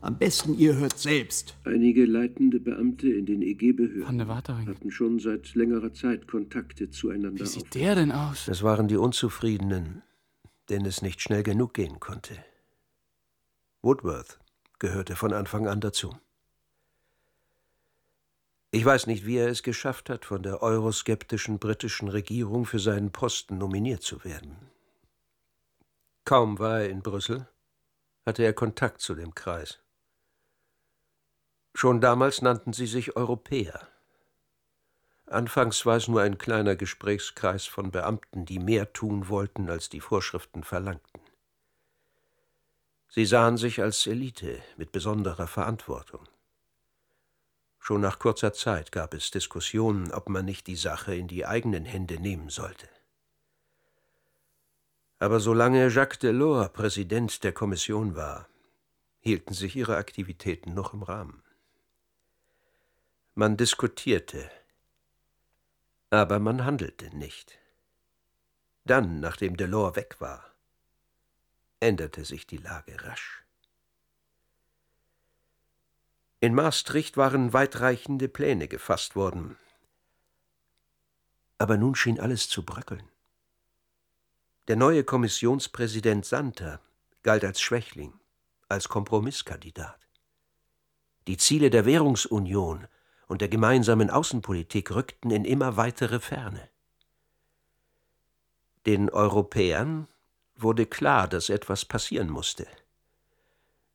Am besten ihr hört selbst. Einige leitende Beamte in den EG-Behörden hatten schon seit längerer Zeit Kontakte zueinander. Wie sieht der denn aus? Es waren die Unzufriedenen, denen es nicht schnell genug gehen konnte. Woodworth gehörte von Anfang an dazu. Ich weiß nicht, wie er es geschafft hat, von der euroskeptischen britischen Regierung für seinen Posten nominiert zu werden. Kaum war er in Brüssel, hatte er Kontakt zu dem Kreis. Schon damals nannten sie sich Europäer. Anfangs war es nur ein kleiner Gesprächskreis von Beamten, die mehr tun wollten, als die Vorschriften verlangten. Sie sahen sich als Elite mit besonderer Verantwortung. Schon nach kurzer Zeit gab es Diskussionen, ob man nicht die Sache in die eigenen Hände nehmen sollte. Aber solange Jacques Delors Präsident der Kommission war, hielten sich ihre Aktivitäten noch im Rahmen. Man diskutierte, aber man handelte nicht. Dann, nachdem Delors weg war, änderte sich die Lage rasch. In Maastricht waren weitreichende Pläne gefasst worden. Aber nun schien alles zu bröckeln. Der neue Kommissionspräsident Santer galt als Schwächling, als Kompromisskandidat. Die Ziele der Währungsunion und der gemeinsamen Außenpolitik rückten in immer weitere Ferne. Den Europäern wurde klar, dass etwas passieren musste.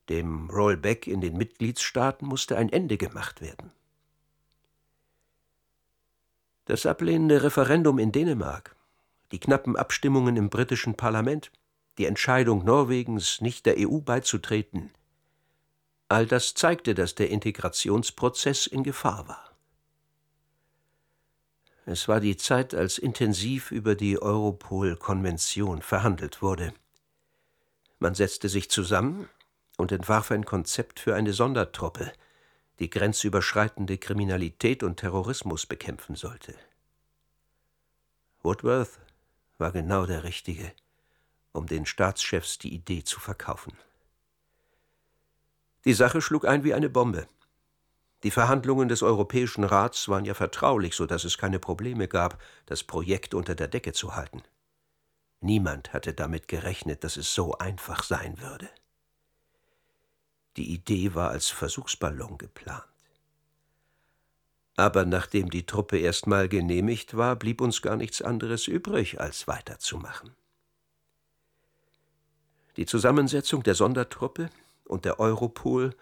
Dem Rollback in den Mitgliedstaaten musste ein Ende gemacht werden. Das ablehnende Referendum in Dänemark, die knappen Abstimmungen im britischen Parlament, die Entscheidung Norwegens, nicht der EU beizutreten, all das zeigte, dass der Integrationsprozess in Gefahr war. Es war die Zeit, als intensiv über die Europol-Konvention verhandelt wurde. Man setzte sich zusammen und entwarf ein Konzept für eine Sondertruppe, die grenzüberschreitende Kriminalität und Terrorismus bekämpfen sollte. Woodworth war genau der Richtige, um den Staatschefs die Idee zu verkaufen. Die Sache schlug ein wie eine Bombe. Die Verhandlungen des Europäischen Rats waren ja vertraulich, so dass es keine Probleme gab, das Projekt unter der Decke zu halten. Niemand hatte damit gerechnet, dass es so einfach sein würde. Die Idee war als Versuchsballon geplant. Aber nachdem die Truppe erstmal genehmigt war, blieb uns gar nichts anderes übrig, als weiterzumachen. Die Zusammensetzung der Sondertruppe und der Europol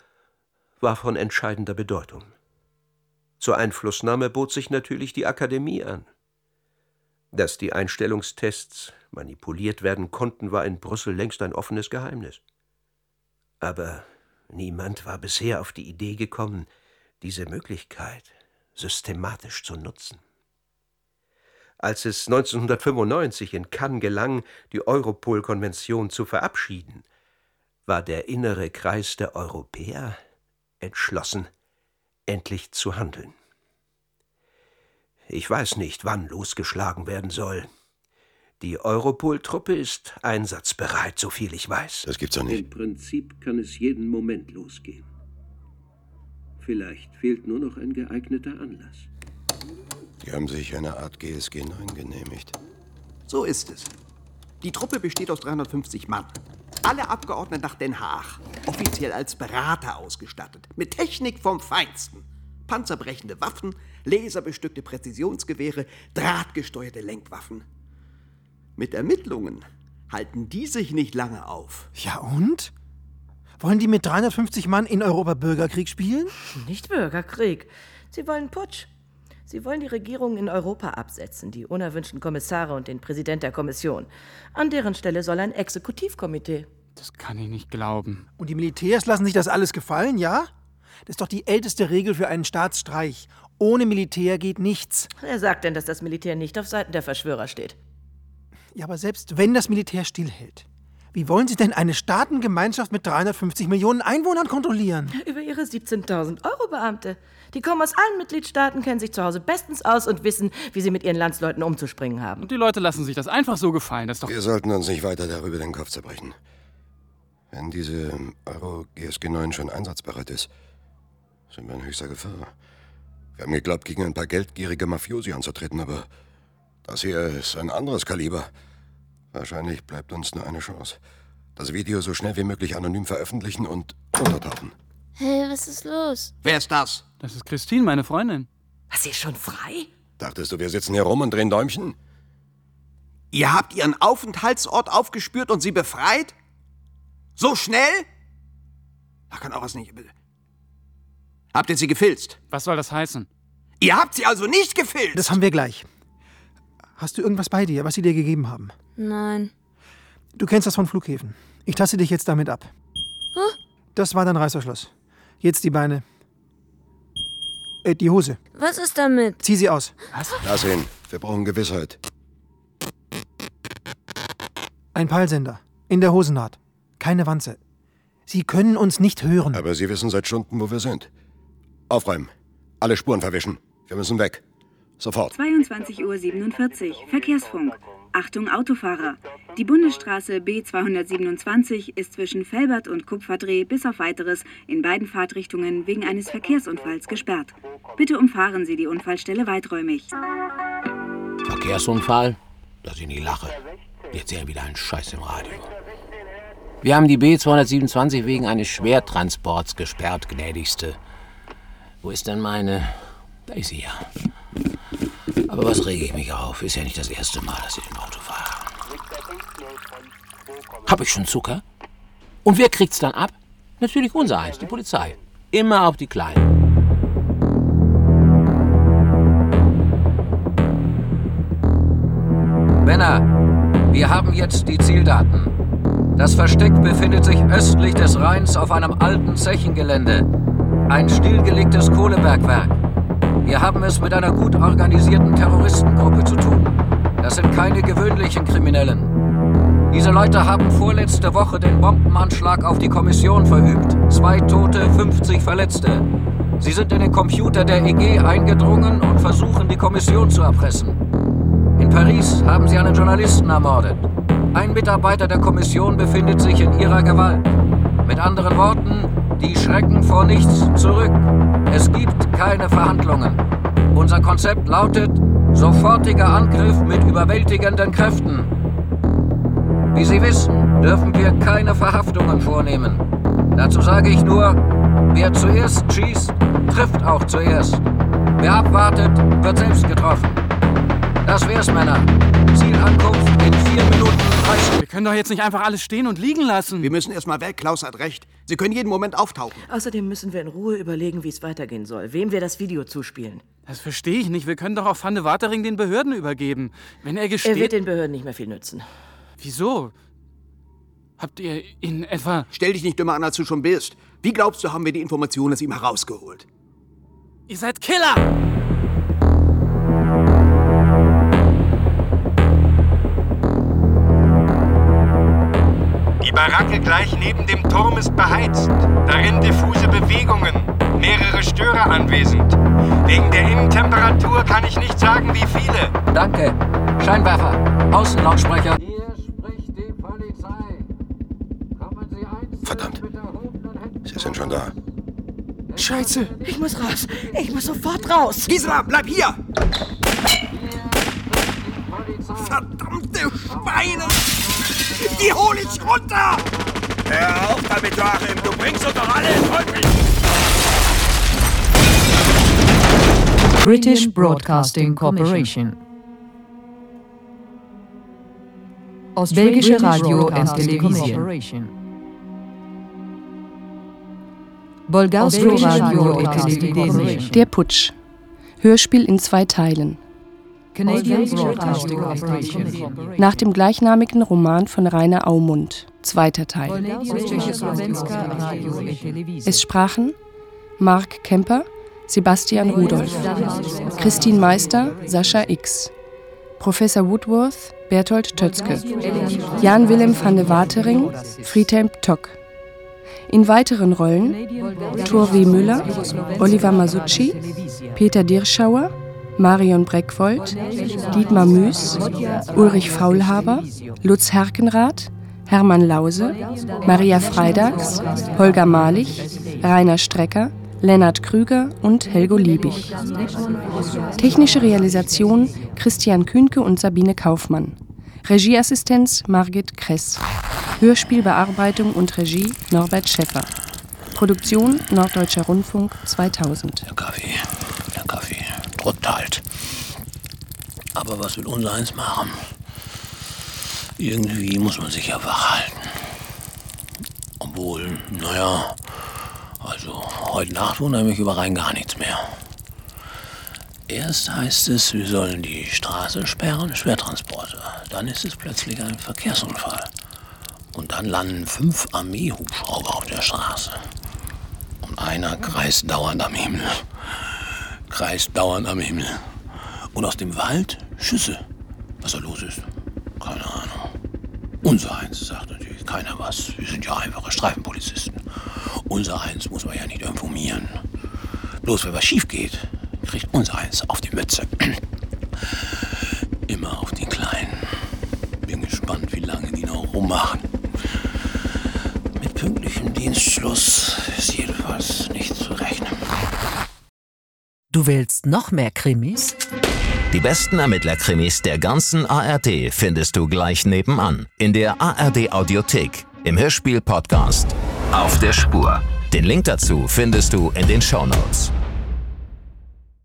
war von entscheidender Bedeutung. Zur Einflussnahme bot sich natürlich die Akademie an. Dass die Einstellungstests manipuliert werden konnten, war in Brüssel längst ein offenes Geheimnis. Aber niemand war bisher auf die Idee gekommen, diese Möglichkeit systematisch zu nutzen. Als es 1995 in Cannes gelang, die Europol-Konvention zu verabschieden, war der innere Kreis der Europäer entschlossen, endlich zu handeln. Ich weiß nicht, wann losgeschlagen werden soll. Die Europol-Truppe ist einsatzbereit, soviel ich weiß. Das gibt's doch nicht. Im Prinzip kann es jeden Moment losgehen. Vielleicht fehlt nur noch ein geeigneter Anlass. Die haben sich eine Art GSG 9 genehmigt. So ist es. Die Truppe besteht aus 350 Mann. Alle Abgeordneten nach Den Haag. Offiziell als Berater ausgestattet. Mit Technik vom Feinsten. Panzerbrechende Waffen, laserbestückte Präzisionsgewehre, drahtgesteuerte Lenkwaffen. Mit Ermittlungen halten die sich nicht lange auf. Ja und? Wollen die mit 350 Mann in Europa Bürgerkrieg spielen? Nicht Bürgerkrieg. Sie wollen Putsch. Sie wollen die Regierung in Europa absetzen, die unerwünschten Kommissare und den Präsident der Kommission. An deren Stelle soll ein Exekutivkomitee. Das kann ich nicht glauben. Und die Militärs lassen sich das alles gefallen, ja? Das ist doch die älteste Regel für einen Staatsstreich. Ohne Militär geht nichts. Wer sagt denn, dass das Militär nicht auf Seiten der Verschwörer steht? Ja, aber selbst wenn das Militär stillhält, wie wollen Sie denn eine Staatengemeinschaft mit 350 Millionen Einwohnern kontrollieren? Über Ihre 17.000 Euro Beamte. Die kommen aus allen Mitgliedstaaten, kennen sich zu Hause bestens aus und wissen, wie sie mit ihren Landsleuten umzuspringen haben. Und die Leute lassen sich das einfach so gefallen. Das ist doch Wir sollten uns nicht weiter darüber den Kopf zerbrechen. Wenn diese Euro GSG 9 schon einsatzbereit ist, sind wir in höchster Gefahr. Wir haben geglaubt, gegen ein paar geldgierige Mafiosi anzutreten, aber das hier ist ein anderes Kaliber. Wahrscheinlich bleibt uns nur eine Chance. Das Video so schnell wie möglich anonym veröffentlichen und untertauchen. Hey, was ist los? Wer ist das? Das ist Christine, meine Freundin. Was, sie ist schon frei? Dachtest du, wir sitzen hier rum und drehen Däumchen? Ihr habt ihren Aufenthaltsort aufgespürt und sie befreit? So schnell? Da kann auch was nicht. Habt ihr sie gefilzt? Was soll das heißen? Ihr habt sie also nicht gefilzt? Das haben wir gleich. Hast du irgendwas bei dir, was sie dir gegeben haben? Nein. Du kennst das von Flughäfen. Ich taste dich jetzt damit ab. Huh? Das war dein Reißverschluss. Jetzt die Beine. Äh, die Hose. Was ist damit? Zieh sie aus. Was? Lass ihn. Wir brauchen Gewissheit. Ein Peilsender. In der Hosennaht. Keine Wanze. Sie können uns nicht hören. Aber Sie wissen seit Stunden, wo wir sind. Aufräumen. Alle Spuren verwischen. Wir müssen weg. Sofort. 22.47 Uhr. Verkehrsfunk. Achtung Autofahrer. Die Bundesstraße B227 ist zwischen Felbert und Kupferdreh bis auf weiteres in beiden Fahrtrichtungen wegen eines Verkehrsunfalls gesperrt. Bitte umfahren Sie die Unfallstelle weiträumig. Verkehrsunfall? Dass ich nicht lache. Die erzählen wieder einen Scheiß im Radio. Wir haben die B227 wegen eines Schwertransports gesperrt, gnädigste. Wo ist denn meine... Da ist sie ja. Aber was rege ich mich auf? Ist ja nicht das erste Mal, dass Sie im Auto fahren. Hab ich schon Zucker? Und wer kriegt's dann ab? Natürlich unser eins, die Polizei. Immer auf die Kleinen. Männer, wir haben jetzt die Zieldaten. Das Versteck befindet sich östlich des Rheins auf einem alten Zechengelände. Ein stillgelegtes Kohlebergwerk. Wir haben es mit einer gut organisierten Terroristengruppe zu tun. Das sind keine gewöhnlichen Kriminellen. Diese Leute haben vorletzte Woche den Bombenanschlag auf die Kommission verübt. Zwei Tote, 50 Verletzte. Sie sind in den Computer der EG eingedrungen und versuchen, die Kommission zu erpressen. In Paris haben sie einen Journalisten ermordet. Ein Mitarbeiter der Kommission befindet sich in ihrer Gewalt. Mit anderen Worten, die schrecken vor nichts zurück. Es gibt keine Verhandlungen. Unser Konzept lautet sofortiger Angriff mit überwältigenden Kräften. Wie Sie wissen, dürfen wir keine Verhaftungen vornehmen. Dazu sage ich nur, wer zuerst schießt, trifft auch zuerst. Wer abwartet, wird selbst getroffen. Das wär's, Männer. Zielankunft in vier Minuten 30. Wir können doch jetzt nicht einfach alles stehen und liegen lassen. Wir müssen erst mal weg. Klaus hat recht. Sie können jeden Moment auftauchen. Außerdem müssen wir in Ruhe überlegen, wie es weitergehen soll. Wem wir das Video zuspielen. Das verstehe ich nicht. Wir können doch auch Van de Watering den Behörden übergeben. Wenn er gesteht... Er wird den Behörden nicht mehr viel nützen. Wieso? Habt ihr ihn etwa... Stell dich nicht dümmer an, als du schon bist. Wie glaubst du, haben wir die Informationen aus ihm herausgeholt? Ihr seid Killer! Baracke gleich neben dem Turm ist beheizt. Darin diffuse Bewegungen. Mehrere Störer anwesend. Wegen der Innentemperatur kann ich nicht sagen, wie viele. Danke. Scheinwerfer. Außenlautsprecher. Verdammt. Sie sind schon da. Scheiße, ich muss raus. Ich muss sofort raus. Gisela, bleib hier! Verdammte Schweine! Die hol ich runter! Hör auf damit, Joachim. Du bringst uns doch alle in Teufel. British Broadcasting Corporation. Belgische Radio und Television. Bolgarsko Radio und Television. Der Putsch. Hörspiel in zwei Teilen. Canadian Broadcasting Corporation. Nach dem gleichnamigen Roman von Rainer Aumund. Zweiter Teil. Es sprachen Mark Kemper, Sebastian Rudolph, Christine Meister, Sascha X, Professor Woodworth, Berthold Tötzke, Jan Willem van de Watering, Friedhelm Tock. In weiteren Rollen Thor W. Müller, Oliver Masucci, Peter Dirschauer, Marion Breckwold, Dietmar Müß, Ulrich Faulhaber, Lutz Herkenrath, Hermann Lause, Maria Freitags, Holger Malich, Rainer Strecker, Lennart Krüger und Helgo Liebig. Technische Realisation Christian Kühnke und Sabine Kaufmann. Regieassistenz Margit Kress. Hörspielbearbeitung und Regie Norbert Schäffer. Produktion Norddeutscher Rundfunk 2000. Der Kaffee, der Kaffee. Drückt halt. Aber was will unser eins machen? Irgendwie muss man sich ja verhalten. Obwohl, naja, also heute Nacht wundert mich über rein gar nichts mehr. Erst heißt es, wir sollen die Straße sperren, Schwertransporte. Dann ist es plötzlich ein Verkehrsunfall. Und dann landen fünf Armeehubschrauber auf der Straße. Und einer kreist dauernd am Himmel. Kreist dauernd am Himmel. Und aus dem Wald Schüsse. Was da los ist, keine Ahnung. Unser Eins sagt natürlich keiner was. Wir sind ja einfache Streifenpolizisten. Unser Eins muss man ja nicht informieren. Bloß wenn was schief geht, kriegt unser Eins auf die Mütze. Immer auf die Kleinen. ummachen. Mit pünktlichem Dienstschluss ist jedenfalls nicht zu rechnen. Du willst noch mehr Krimis? Die besten Ermittlerkrimis der ganzen ARD findest du gleich nebenan in der ARD Audiothek im Hörspiel Podcast Auf der Spur. Den Link dazu findest du in den Show Notes.